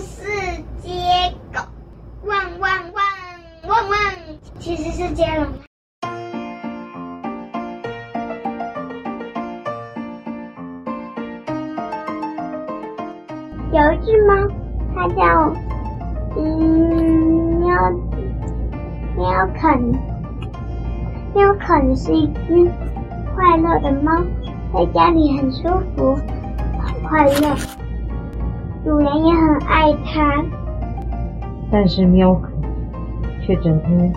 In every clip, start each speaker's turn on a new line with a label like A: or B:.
A: 是接狗，汪汪汪汪汪，其实是接龙。有一只猫，它叫嗯喵喵肯，喵肯是一只快乐的猫，在家里很舒服，很快乐，主人也很爱它。
B: 但是喵可却整天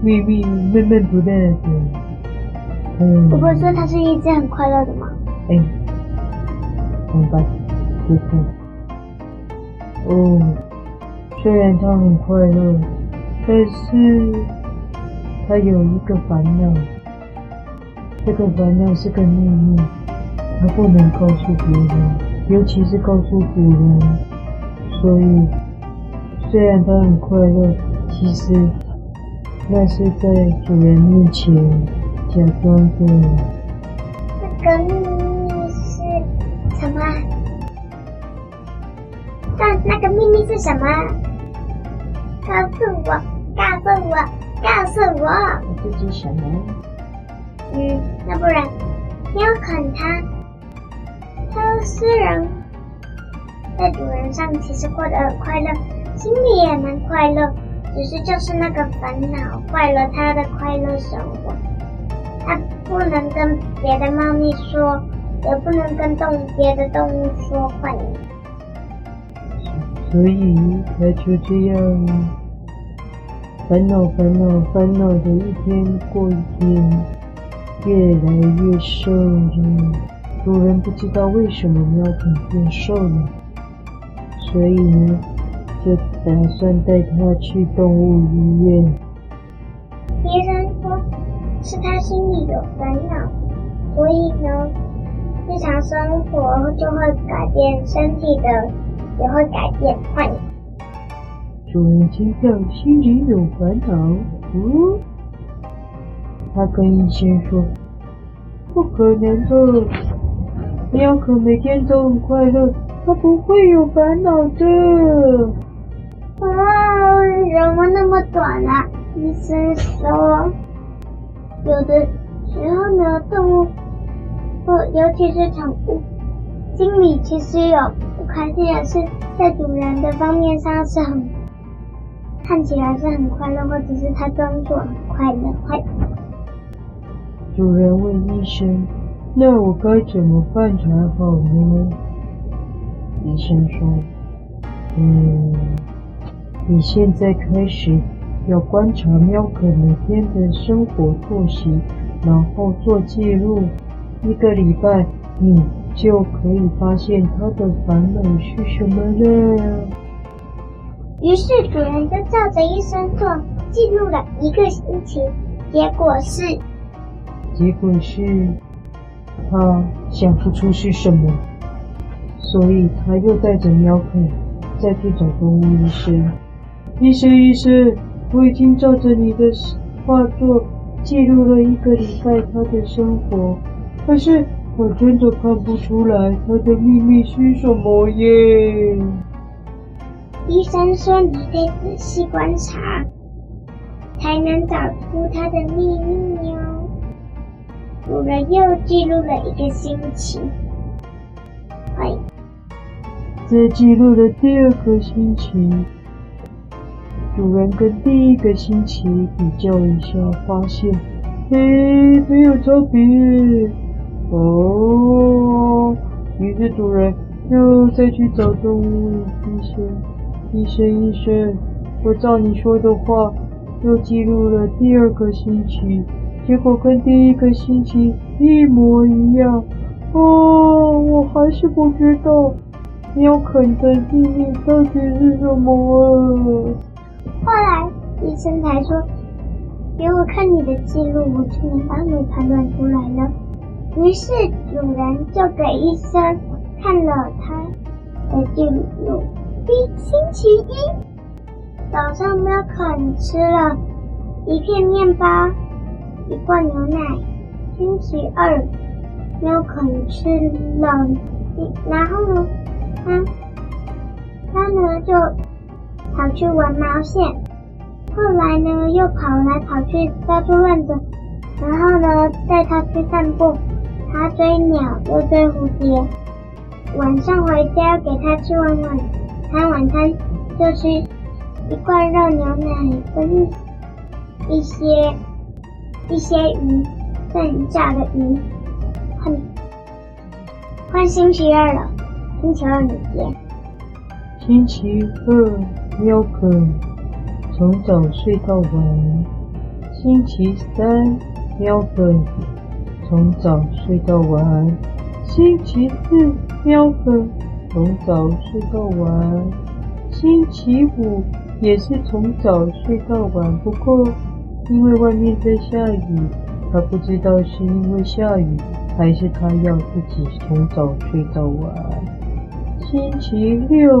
B: 咪咪闷闷不乐的。嗯，
A: 我不是说它是一只很快乐的猫。
B: 哎，明白，谢谢。哦，虽然它很快乐，但是它有一个烦恼。这个烦恼是个秘密，他不能告诉别人，尤其是告诉主人。所以，虽然他很快乐，其实那是在主人面前假装的。
A: 这个秘密是什么？那那个秘密是什么？告诉我，告诉我，告诉我。
B: 我自己想的。
A: 嗯，那不然，你要砍它，它虽然在主人上其实过得很快乐，心里也蛮快乐，只是就是那个烦恼坏了它的快乐生活。它不能跟别的猫咪说，也不能跟动物别的动物说话。
B: 所以他就这样烦恼、烦恼、烦恼的一天过一天，越来越瘦了。主人不知道为什么喵肯变瘦了，所以呢，就打算带它去动物医院。
A: 医生说是他心里有烦恼，所以呢，日常生活就会改变身体的。也会改变，坏。
B: 主人听到心里有烦恼，嗯，他跟医生说：“不可能的，喵可每天都很快乐，它不会有烦恼的。”
A: 啊，怎么那么短啊？医生说，有的时候呢，动物，或尤其是宠物，心里其实有不。开心的事在主人的方面上是很看起来是很快乐，或者是它装作很快乐。快。
B: 主人问医生：“那我该怎么办才好呢？”医生说：“嗯，你现在开始要观察喵可每天的生活作息，然后做记录，一个礼拜你。”就可以发现他的烦恼是什么了。
A: 于是主人就照着医生做，记录了一个星期。结果是，
B: 结果是，他想不出是什么，所以他又带着喵肯再去找动物医生。医生，医生，我已经照着你的画作，记录了一个礼拜他的生活，可是。我真的看不出来他的秘密是什么耶。
A: 医生说：“你得仔细观察，才能找出他的秘密哦。”主人又记录了一个星期。哎，
B: 在记录的第二个星期，主人跟第一个星期比较一下，发现，嘿，没有差别。哦，于是主人又再去找动物医生。医生，医生，我照你说的话，又记录了第二个星期，结果跟第一个星期一模一样。哦，我还是不知道喵肯的秘密到底是什么啊。
A: 后来医生才说，给我看你的记录，我就能帮你判断出来了。于是主人就给医生看了他的记录。第星期一早上，喵肯吃了一片面包，一罐牛奶。星期二，喵肯吃了，然后呢，他他呢就跑去玩毛线，后来呢又跑来跑去到处乱走，然后呢带他去散步，他追鸟又追蝴蝶，晚上回家给他吃完晚餐，晚餐就是一罐热牛奶跟一些一些鱼，剩下的鱼，换换星期二了，星期二哪天？
B: 星期二，喵可从早睡到晚。星期三，喵可从早睡到晚。星期四，喵可从早睡到晚。星期五也是从早睡到晚，不过因为外面在下雨，他不知道是因为下雨，还是他要自己从早睡到晚。星期六。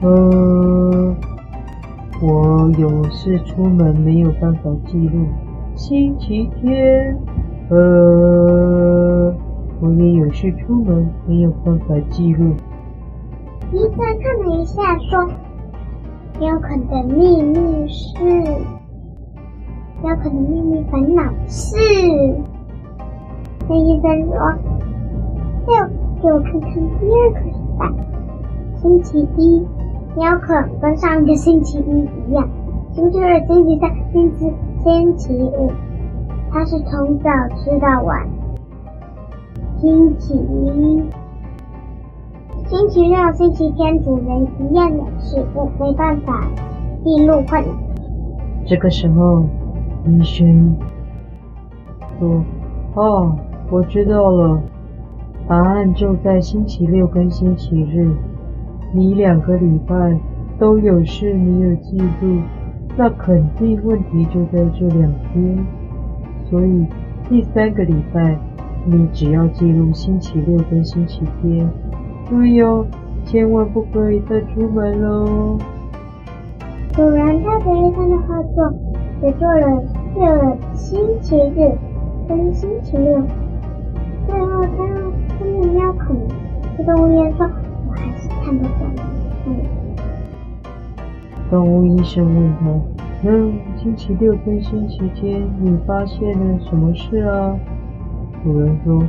B: 呃，我有事出门，没有办法记录。星期天，呃，我也有事出门，没有办法记录。
A: 医生看了一下，说：“有可能的秘密是，喵可的秘密烦恼是。”那医生说：“要给我看看第二个礼拜，星期一。”喵可跟上个星期一一样，星期二、星期三、星期、星期五，他是从早吃到晚。星期一、星期六、星期天，主人一样的事，我没办法记录换。
B: 这个时候，医生说：“哦，我知道了，答案就在星期六跟星期日。”你两个礼拜都有事没有记录，那肯定问题就在这两天。所以第三个礼拜，你只要记录星期六跟星期天。注意哦，千万不可以再出门喽。
A: 主人他给医生的画作，也做了这星期日跟星期六。最后他跟着喵肯去动物医院说。看不懂。
B: 动物医生问他：“嗯，星期六跟星期天，你发现了什么事啊？”主人说：“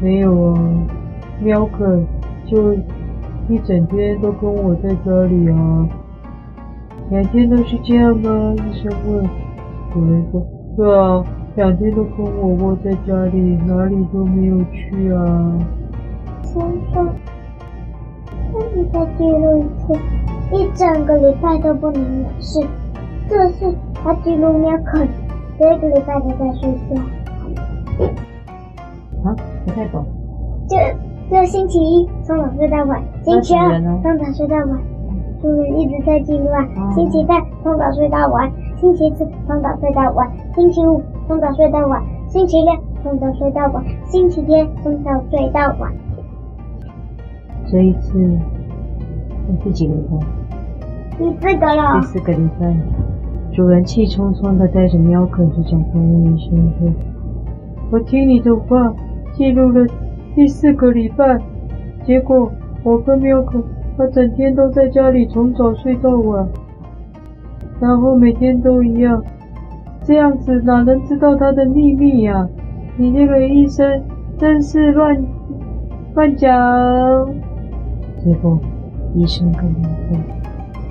B: 没有啊，喵肯就一整天都跟我在家里啊。两天都是这样吗？”医生问。主人说：“对啊，两天都跟我窝在家里，哪里都没有去啊。”
A: 先生。那你再记录一次，一整个礼拜都不能有事。这次他记录喵可，这个礼拜都在睡觉。
B: 啊，不太懂。
A: 就就星期一从早睡到晚，星期二从早睡到晚，主人一直在记录啊。嗯、星期三从早睡到晚，星期四从早睡到晚，星期五从早睡到晚，星期六从早睡到晚，星期天从早睡到晚。
B: 这一次，第几个礼拜？
A: 第四个了。
B: 第四个礼拜，主人气冲冲的带着喵可去找动物医生说：“我听你的话，记录了第四个礼拜，结果我跟喵可，他整天都在家里从早睡到晚，然后每天都一样，这样子哪能知道他的秘密呀？你这个医生真是乱乱讲。”最后，医生跟他说：“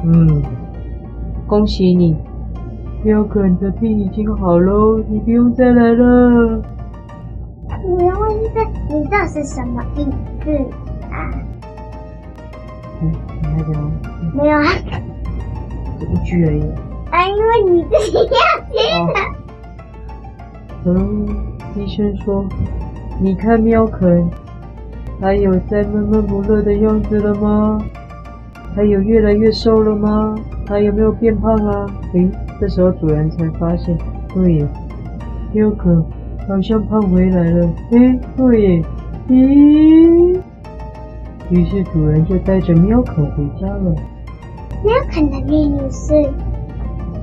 B: 嗯，恭喜你，喵肯的病已经好喽，你不用再来了。”
A: 我要问医生：“你这是什么意思啊？”
B: 嗯，你还有？
A: 没有啊，
B: 就 一句而已。
A: 啊，因为你自己要听的。
B: 嗯，医生说：“你看喵肯。”还有在闷闷不乐的样子了吗？还有越来越瘦了吗？还有没有变胖啊？诶，这时候主人才发现，对耶，喵肯好像胖回来了。诶，对耶，咦？于是主人就带着喵可回家了。
A: 喵肯的秘密是，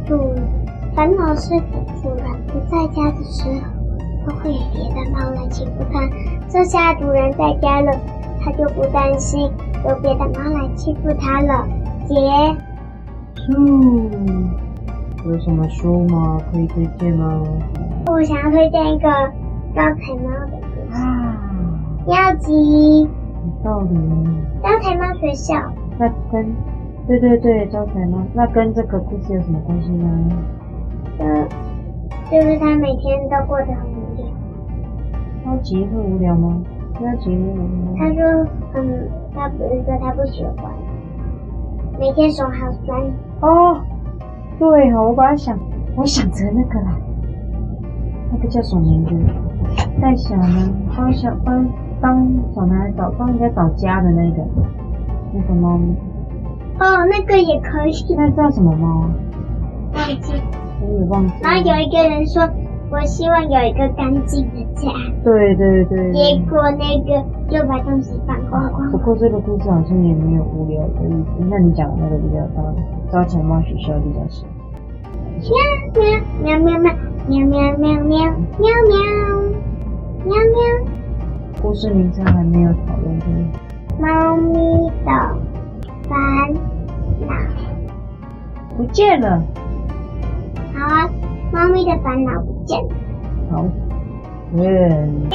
A: 主烦恼是主人不在家的时候。都会有别的猫来欺负它。这下主人在家了，他就不担心有别的猫来欺负他了。结
B: 束。有什么书吗？可以推荐吗？
A: 我想要推荐一个招财猫的故事。
B: 啊，
A: 妙吉。
B: 有道理。
A: 招财猫学校。
B: 那跟，对对对，招财猫，那跟这个故事有什么关系呢？
A: 嗯，就是他每天都过得很无聊。
B: 超级会无聊吗？超级无聊吗？
A: 他说，嗯，他不是说他不喜欢，每天手好酸。
B: 哦。对哦，我本来想，我想成那个啦，那个叫什么名字？带小呢，帮小帮帮小男孩找帮人家找家的那个那个猫咪。
A: 哦，那个也可以。
B: 那叫什么猫？
A: 忘记。
B: 我也忘记。
A: 然后有一个人说，我希望有一个干净的家。对
B: 对对。
A: 结果那个就把东西放光光。
B: 不过这个故事好像也没有无聊的意思。那你讲的那个比较大。招财猫学校比较少。
A: 喵喵喵喵喵喵喵喵喵喵喵喵。
B: 故事名称还没有讨论对。
A: 猫咪的烦恼
B: 不见了。
A: 好啊，猫咪的烦恼不见了。
B: 好，嗯。